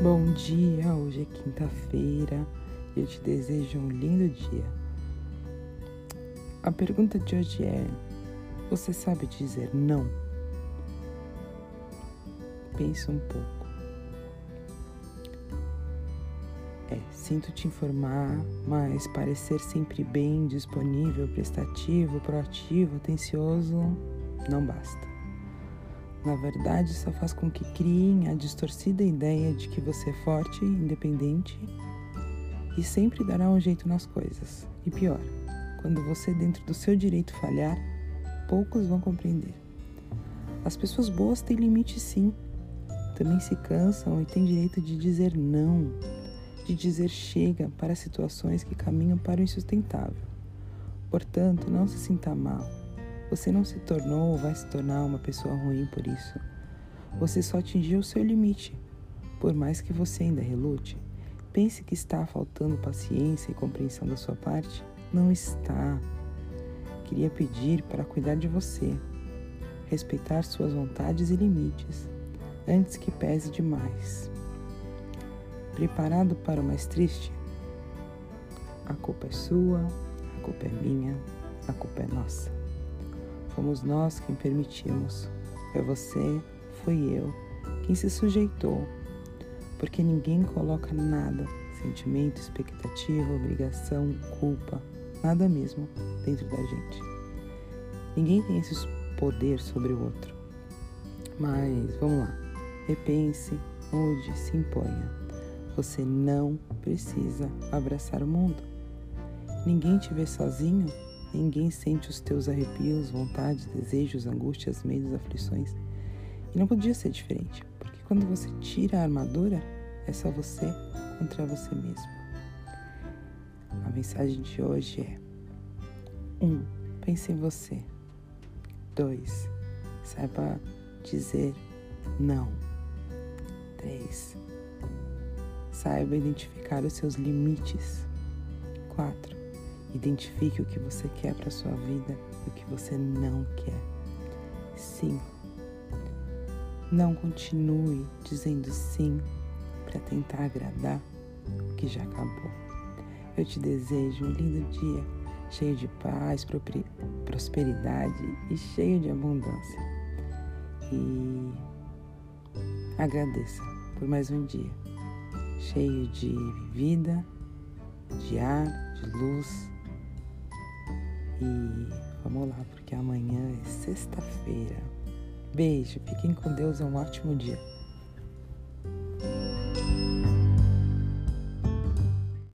Bom dia, hoje é quinta-feira e eu te desejo um lindo dia. A pergunta de hoje é: Você sabe dizer não? Pensa um pouco. É, sinto te informar, mas parecer sempre bem, disponível, prestativo, proativo, atencioso, não basta na verdade, só faz com que criem a distorcida ideia de que você é forte, independente e sempre dará um jeito nas coisas. E pior, quando você, dentro do seu direito, falhar, poucos vão compreender. As pessoas boas têm limite, sim. Também se cansam e têm direito de dizer não, de dizer chega para situações que caminham para o insustentável. Portanto, não se sinta mal você não se tornou ou vai se tornar uma pessoa ruim por isso. Você só atingiu o seu limite. Por mais que você ainda relute, pense que está faltando paciência e compreensão da sua parte. Não está. Queria pedir para cuidar de você, respeitar suas vontades e limites, antes que pese demais. Preparado para o mais triste? A culpa é sua, a culpa é minha, a culpa é nossa. Fomos nós quem permitimos. Foi você, foi eu, quem se sujeitou. Porque ninguém coloca nada, sentimento, expectativa, obrigação, culpa, nada mesmo dentro da gente. Ninguém tem esse poder sobre o outro. Mas vamos lá. Repense, mude, se imponha. Você não precisa abraçar o mundo. Ninguém te vê sozinho Ninguém sente os teus arrepios, vontades, desejos, angústias, medos, aflições. E não podia ser diferente, porque quando você tira a armadura, é só você contra você mesmo. A mensagem de hoje é: 1. Um, pense em você. 2. Saiba dizer não. 3. Saiba identificar os seus limites. 4. Identifique o que você quer para sua vida e o que você não quer. Sim. Não continue dizendo sim para tentar agradar o que já acabou. Eu te desejo um lindo dia, cheio de paz, prosperidade e cheio de abundância. E agradeça por mais um dia, cheio de vida, de ar, de luz e vamos lá, porque amanhã é sexta-feira. Beijo, fiquem com Deus, é um ótimo dia.